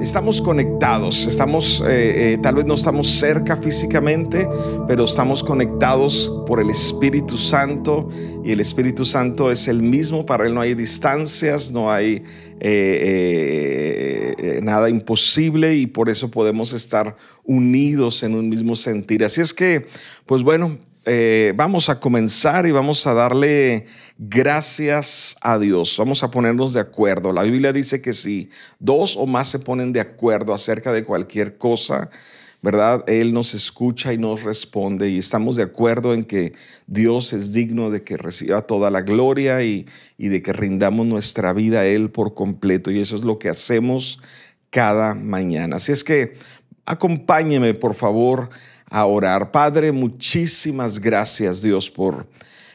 estamos conectados, estamos, eh, eh, tal vez no estamos cerca físicamente, pero estamos conectados por el Espíritu Santo y el Espíritu Santo es el mismo, para Él no hay distancias, no hay eh, nada imposible y por eso podemos estar unidos en un mismo sentir. Así es que, pues bueno, eh, vamos a comenzar y vamos a darle gracias a Dios. Vamos a ponernos de acuerdo. La Biblia dice que si dos o más se ponen de acuerdo acerca de cualquier cosa, ¿verdad? Él nos escucha y nos responde y estamos de acuerdo en que Dios es digno de que reciba toda la gloria y, y de que rindamos nuestra vida a Él por completo. Y eso es lo que hacemos cada mañana. Así es que acompáñeme, por favor, a orar. Padre, muchísimas gracias Dios por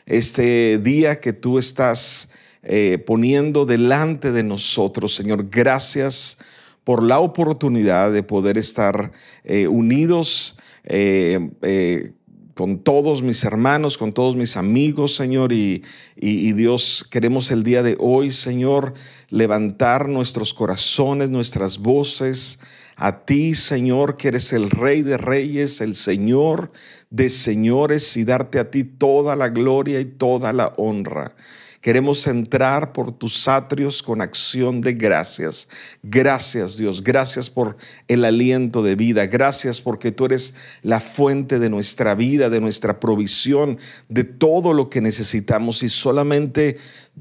este día que tú estás eh, poniendo delante de nosotros, Señor. Gracias por la oportunidad de poder estar eh, unidos. Eh, con todos mis hermanos, con todos mis amigos, Señor, y, y, Dios, queremos el día de hoy, Señor, levantar nuestros corazones, nuestras voces, a ti, Señor, que eres el Rey de Reyes, el Señor de Señores, y darte a ti toda la gloria y toda la honra. Queremos entrar por tus atrios con acción de gracias. Gracias Dios, gracias por el aliento de vida, gracias porque tú eres la fuente de nuestra vida, de nuestra provisión, de todo lo que necesitamos y solamente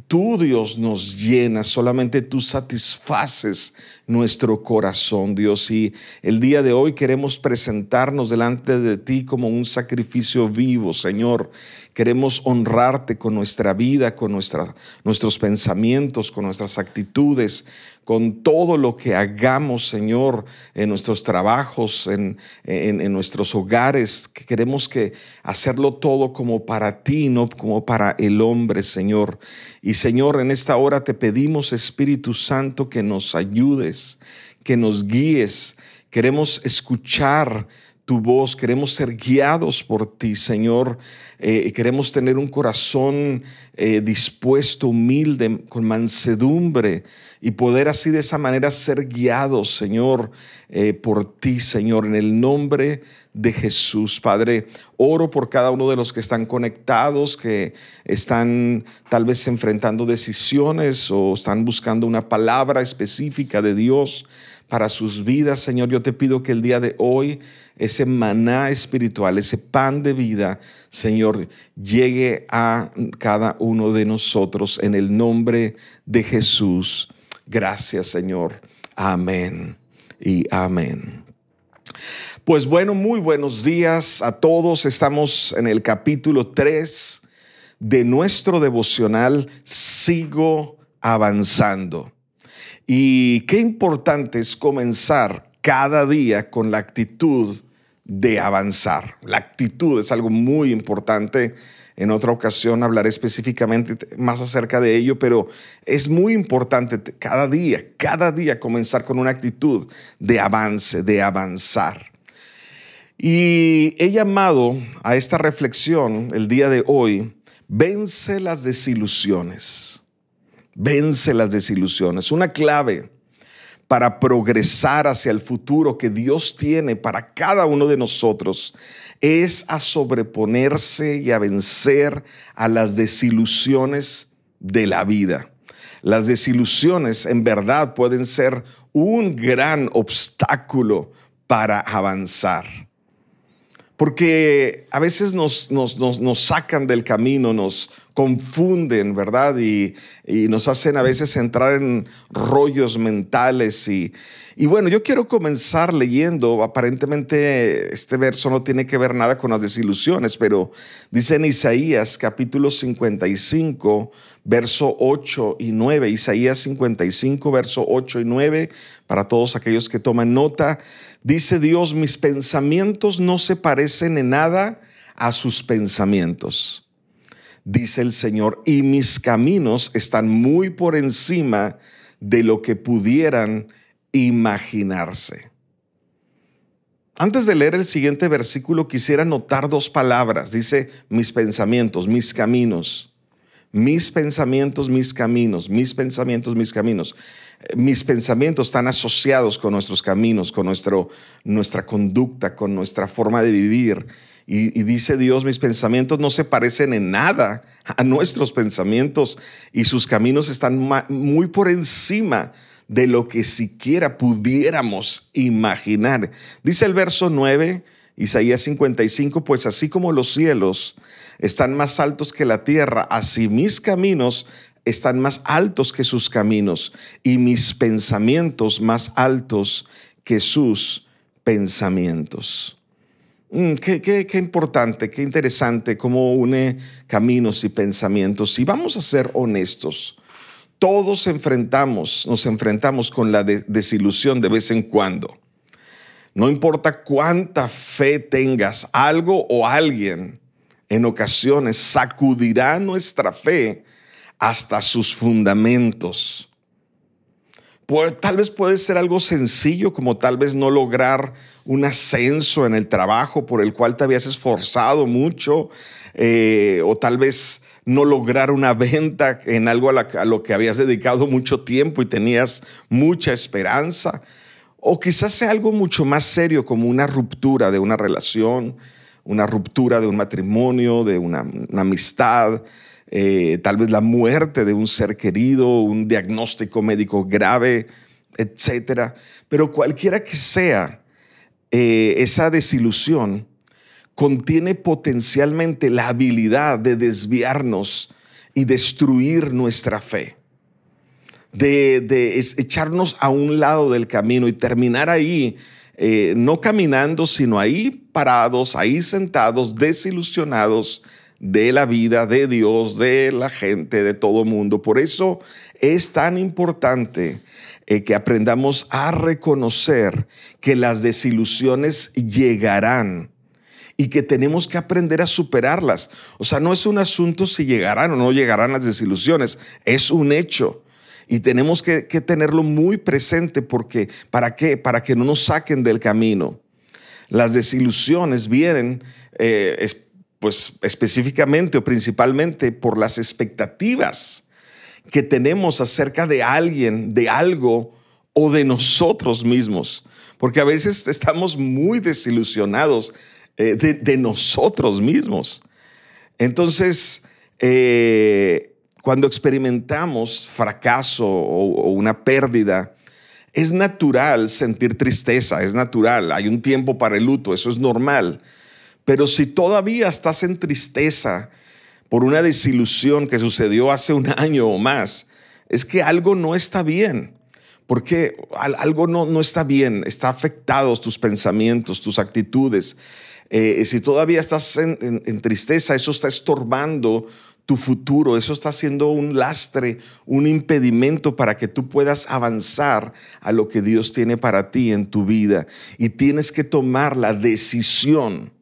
tú Dios nos llenas, solamente tú satisfaces nuestro corazón, Dios. Y el día de hoy queremos presentarnos delante de ti como un sacrificio vivo, Señor. Queremos honrarte con nuestra vida, con nuestros pensamientos, con nuestras actitudes, con todo lo que hagamos, Señor, en nuestros trabajos, en, en, nuestros hogares. queremos que hacerlo todo como para ti, no como para el hombre, Señor. Y Señor, en esta hora te pedimos, Espíritu Santo, que nos ayudes, que nos guíes. Queremos escuchar tu voz, queremos ser guiados por ti, Señor. Eh, queremos tener un corazón eh, dispuesto, humilde, con mansedumbre y poder así de esa manera ser guiados, Señor, eh, por ti, Señor, en el nombre de Jesús. Padre, oro por cada uno de los que están conectados, que están tal vez enfrentando decisiones o están buscando una palabra específica de Dios para sus vidas, Señor. Yo te pido que el día de hoy ese maná espiritual, ese pan de vida, Señor, llegue a cada uno de nosotros en el nombre de Jesús. Gracias, Señor. Amén y amén. Pues bueno, muy buenos días a todos. Estamos en el capítulo 3 de nuestro devocional Sigo avanzando. Y qué importante es comenzar cada día con la actitud de avanzar. La actitud es algo muy importante. En otra ocasión hablaré específicamente más acerca de ello, pero es muy importante cada día, cada día comenzar con una actitud de avance, de avanzar. Y he llamado a esta reflexión el día de hoy, vence las desilusiones. Vence las desilusiones. Una clave para progresar hacia el futuro que Dios tiene para cada uno de nosotros es a sobreponerse y a vencer a las desilusiones de la vida. Las desilusiones en verdad pueden ser un gran obstáculo para avanzar. Porque a veces nos, nos, nos sacan del camino, nos confunden, ¿verdad? Y, nos hacen a veces entrar en rollos mentales. Y, y bueno, yo quiero comenzar leyendo, aparentemente este verso no tiene que ver nada con las desilusiones, pero dice en Isaías capítulo 55, verso 8 y 9, Isaías 55, verso 8 y 9, para todos aquellos que toman nota, dice Dios, mis pensamientos no se parecen en nada a sus pensamientos dice el Señor, y mis caminos están muy por encima de lo que pudieran imaginarse. Antes de leer el siguiente versículo, quisiera notar dos palabras. Dice mis pensamientos, mis caminos. Mis pensamientos, mis caminos, mis pensamientos, mis caminos. Mis pensamientos están asociados con nuestros caminos, con nuestro, nuestra conducta, con nuestra forma de vivir. Y, dice Dios, mis pensamientos no se parecen en nada a nuestros pensamientos y sus caminos están muy por encima de lo que siquiera pudiéramos imaginar. Dice el verso 9, Isaías 55, pues así como los cielos están más altos que la tierra, así mis caminos están más altos que sus caminos y mis pensamientos más altos que sus pensamientos. Mm, qué, importante, qué interesante cómo une caminos y pensamientos. Y vamos a ser honestos. Todos enfrentamos, nos enfrentamos con la desilusión de vez en cuando. No importa cuánta fe tengas, algo o alguien en ocasiones sacudirá nuestra fe hasta sus fundamentos. Tal vez puede ser algo sencillo como tal vez no lograr un ascenso en el trabajo por el cual te habías esforzado mucho, eh, o tal vez no lograr una venta en algo a, lo que habías dedicado mucho tiempo y tenías mucha esperanza, o quizás sea algo mucho más serio como una ruptura de una relación, una ruptura de un matrimonio, de una, amistad, eh, tal vez la muerte de un ser querido, un diagnóstico médico grave, etc. Pero cualquiera que sea eh, esa desilusión contiene potencialmente la habilidad de desviarnos y destruir nuestra fe, de, echarnos a un lado del camino y terminar ahí, eh, no caminando, sino ahí parados, ahí sentados, desilusionados de la vida, de Dios, de la gente, de todo mundo. Por eso es tan importante eh, que aprendamos a reconocer que las desilusiones llegarán y que tenemos que aprender a superarlas. O sea, no es un asunto si llegarán o no llegarán las desilusiones, es un hecho. Y tenemos que, tenerlo muy presente porque, ¿para qué? Para que no nos saquen del camino. Las desilusiones vienen, eh, pues específicamente o principalmente por las expectativas que tenemos acerca de alguien, de algo o de nosotros mismos. Porque a veces estamos muy desilusionados eh, de, nosotros mismos. Entonces, eh, cuando experimentamos fracaso o, una pérdida, es natural sentir tristeza, es natural, hay un tiempo para el luto, eso es normal. Pero si todavía estás en tristeza por una desilusión que sucedió hace un año o más, es que algo no está bien. Porque algo no, no está bien, está afectados tus pensamientos, tus actitudes. Eh, si todavía estás en, en tristeza, eso está estorbando tu futuro, eso está siendo un lastre, un impedimento para que tú puedas avanzar a lo que Dios tiene para ti en tu vida. Y tienes que tomar la decisión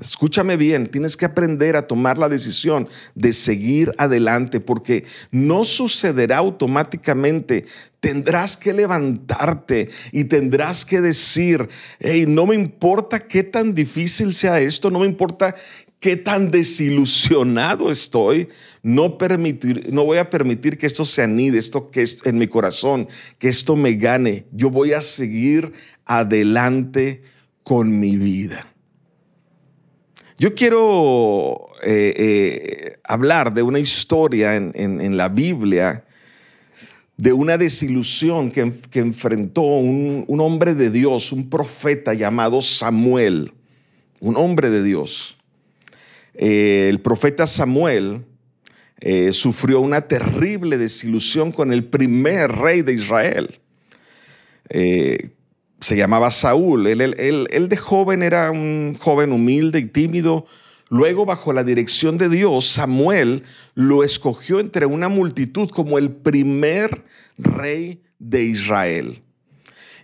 Escúchame bien, tienes que aprender a tomar la decisión de seguir adelante porque no sucederá automáticamente. Tendrás que levantarte y tendrás que decir, hey, no me importa qué tan difícil sea esto, no me importa qué tan desilusionado estoy, no, permitir, no voy a permitir que esto se anide, esto que es en mi corazón, que esto me gane. Yo voy a seguir adelante con mi vida. Yo quiero eh, eh, hablar de una historia en, la Biblia, de una desilusión que, enfrentó un, hombre de Dios, un profeta llamado Samuel, un hombre de Dios. Eh, el profeta Samuel sufrió una terrible desilusión con el primer rey de Israel se llamaba Saúl. Él, de joven era un joven humilde y tímido. Luego, bajo la dirección de Dios, Samuel lo escogió entre una multitud como el primer rey de Israel.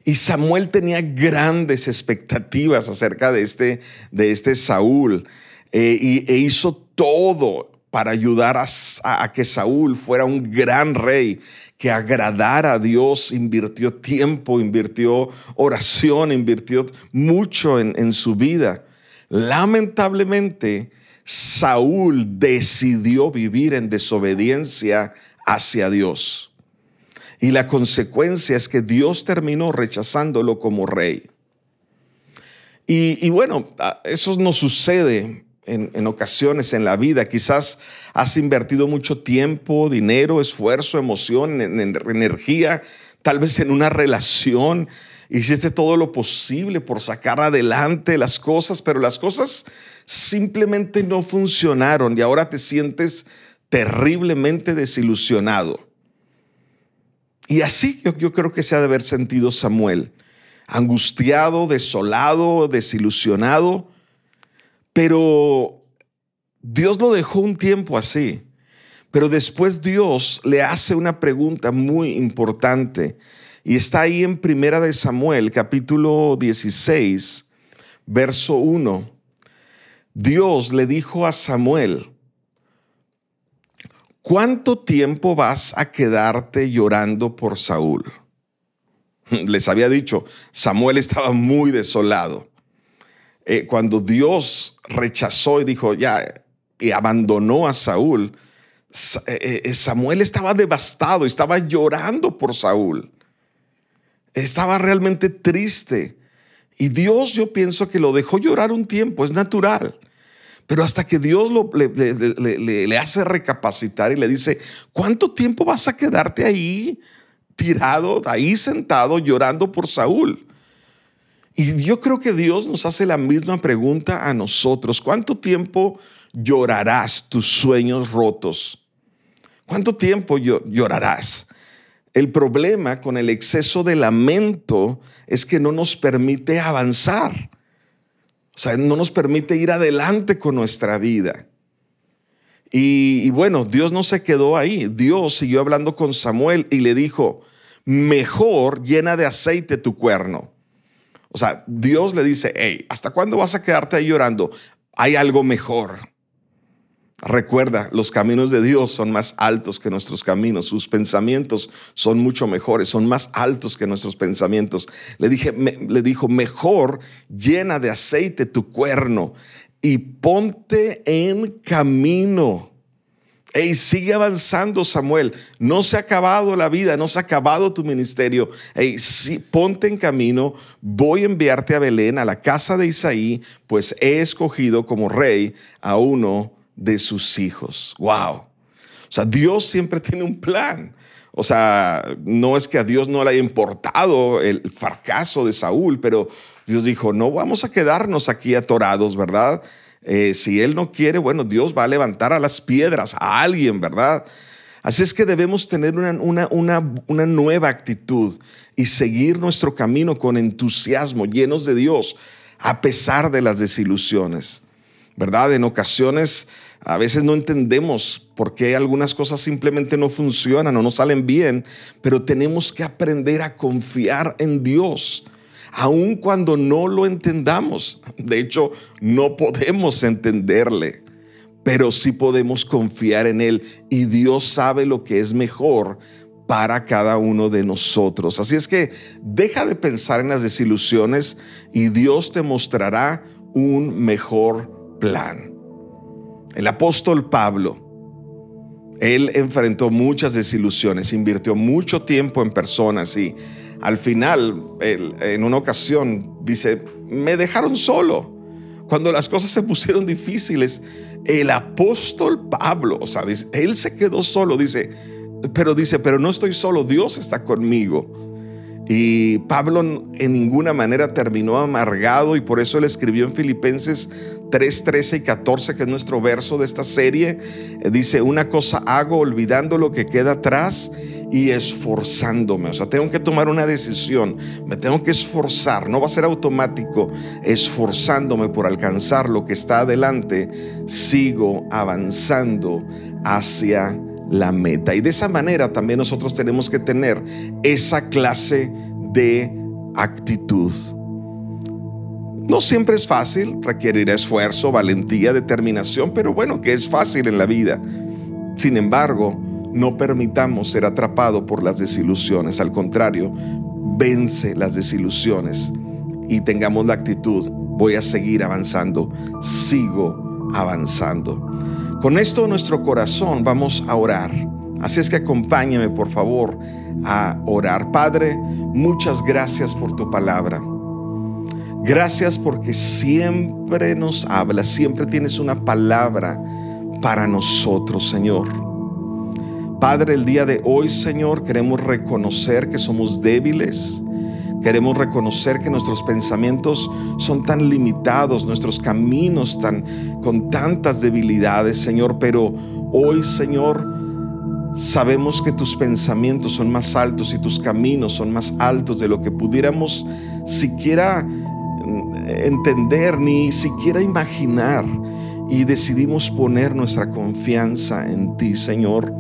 Y Samuel tenía grandes expectativas acerca de este, de este Saúl eh, y, e hizo todo para ayudar a, que Saúl fuera un gran rey, que agradara a Dios, invirtió tiempo, invirtió oración, invirtió mucho en, su vida. Lamentablemente, Saúl decidió vivir en desobediencia hacia Dios. Y la consecuencia es que Dios terminó rechazándolo como rey. Y, bueno, eso nos sucede en, ocasiones en la vida. Quizás has invertido mucho tiempo, dinero, esfuerzo, emoción, energía, tal vez en una relación. Hiciste todo lo posible por sacar adelante las cosas, pero las cosas simplemente no funcionaron y ahora te sientes terriblemente desilusionado. Y así yo, yo creo que se ha de haber sentido Samuel, angustiado, desolado, desilusionado, pero Dios lo dejó un tiempo así. Pero después Dios le hace una pregunta muy importante y está ahí en Primera de Samuel, capítulo 16, verso 1. Dios le dijo a Samuel, ¿cuánto tiempo vas a quedarte llorando por Saúl? Les había dicho, Samuel estaba muy desolado. Eh, cuando Dios rechazó y dijo, ya, y abandonó a Saúl, eh, eh, Samuel estaba devastado, estaba llorando por Saúl. Estaba realmente triste. Y Dios yo pienso que lo dejó llorar un tiempo, es natural. Pero hasta que Dios le, hace recapacitar y le dice, ¿cuánto tiempo vas a quedarte ahí tirado, ahí sentado, llorando por Saúl? Y yo creo que Dios nos hace la misma pregunta a nosotros. ¿Cuánto tiempo llorarás tus sueños rotos? ¿Cuánto tiempo llorarás? El problema con el exceso de lamento es que no nos permite avanzar. O sea, no nos permite ir adelante con nuestra vida. Y, bueno, Dios no se quedó ahí. Dios siguió hablando con Samuel y le dijo, mejor llena de aceite tu cuerno. O sea, Dios le dice, hey, ¿hasta cuándo vas a quedarte ahí llorando? Hay algo mejor. Recuerda, los caminos de Dios son más altos que nuestros caminos, sus pensamientos son mucho mejores, son más altos que nuestros pensamientos. Le, dije, le dijo, mejor llena de aceite tu cuerno y ponte en camino. Ey, sigue avanzando, Samuel. No se ha acabado la vida, no se ha acabado tu ministerio. Ey, ponte en camino. Voy a enviarte a Belén, a la casa de Isaí, pues he escogido como rey a uno de sus hijos. Wow. O sea, Dios siempre tiene un plan. O sea, no es que a Dios no le haya importado el fracaso de Saúl, pero Dios dijo, no vamos a quedarnos aquí atorados, ¿verdad? Eh, si Él no quiere, bueno, Dios va a levantar a las piedras, a alguien, ¿verdad? Así es que debemos tener una, una, una, nueva actitud y seguir nuestro camino con entusiasmo, llenos de Dios, a pesar de las desilusiones, ¿verdad? En ocasiones a veces no entendemos por qué algunas cosas simplemente no funcionan o no salen bien, pero tenemos que aprender a confiar en Dios, aun cuando no lo entendamos. De hecho, no podemos entenderle, pero sí podemos confiar en Él y Dios sabe lo que es mejor para cada uno de nosotros. Así es que deja de pensar en las desilusiones y Dios te mostrará un mejor plan. El apóstol Pablo, él enfrentó muchas desilusiones, invirtió mucho tiempo en personas y al final, en una ocasión, dice, me dejaron solo. Cuando las cosas se pusieron difíciles, el apóstol Pablo, o sea, él se quedó solo, dice, pero dice, pero no estoy solo, Dios está conmigo. Y Pablo en ninguna manera terminó amargado y por eso él escribió en Filipenses 3, 13 y 14, que es nuestro verso de esta serie, dice, una cosa hago olvidando lo que queda atrás y esforzándome. O sea, tengo que tomar una decisión, me tengo que esforzar, no va a ser automático, esforzándome por alcanzar lo que está adelante, sigo avanzando hacia la meta. Y de esa manera también nosotros tenemos que tener esa clase de actitud. No siempre es fácil, requerirá esfuerzo, valentía, determinación, pero bueno, que es fácil en la vida. Sin embargo, no permitamos ser atrapado por las desilusiones. Al contrario, vence las desilusiones y tengamos la actitud, voy a seguir avanzando, sigo avanzando. Con esto nuestro corazón vamos a orar. Así es que acompáñame por favor a orar. Padre, muchas gracias por tu palabra. Gracias porque siempre nos hablas, siempre tienes una palabra para nosotros, Señor. Padre, el día de hoy, Señor, queremos reconocer que somos débiles. Queremos reconocer que nuestros pensamientos son tan limitados, nuestros caminos tan con tantas debilidades, Señor, pero hoy, Señor, sabemos que tus pensamientos son más altos y tus caminos son más altos de lo que pudiéramos siquiera entender ni siquiera imaginar y decidimos poner nuestra confianza en ti, Señor.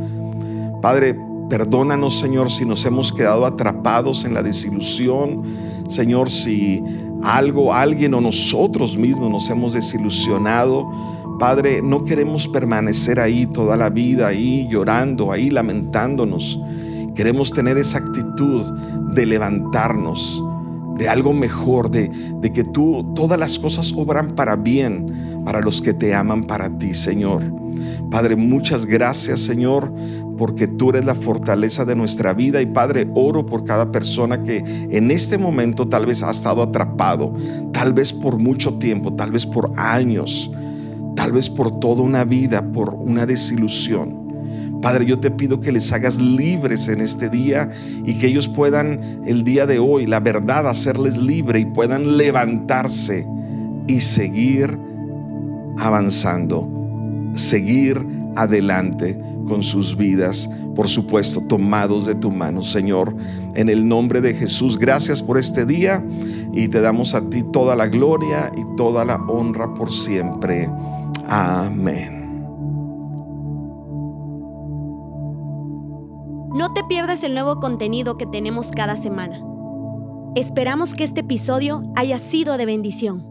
Padre, perdónanos, Señor, si nos hemos quedado atrapados en la desilusión. Señor, si algo, alguien o nosotros mismos nos hemos desilusionado. Padre, no queremos permanecer ahí toda la vida, ahí llorando, ahí lamentándonos. Queremos tener esa actitud de levantarnos, de algo mejor, de, de que tú todas las cosas obran para bien para los que te aman para ti, Señor. Padre, muchas gracias, Señor, porque tú eres la fortaleza de nuestra vida. Y Padre, oro por cada persona que en este momento tal vez ha estado atrapado, tal vez por mucho tiempo, tal vez por años, tal vez por toda una vida, por una desilusión. Padre, yo te pido que les hagas libres en este día y que ellos puedan el día de hoy, la verdad, hacerles libre y puedan levantarse y seguir avanzando, seguir adelante con sus vidas, por supuesto, tomados de tu mano, Señor. En el nombre de Jesús, gracias por este día y te damos a ti toda la gloria y toda la honra por siempre. Amén. No te pierdas el nuevo contenido que tenemos cada semana. Esperamos que este episodio haya sido de bendición.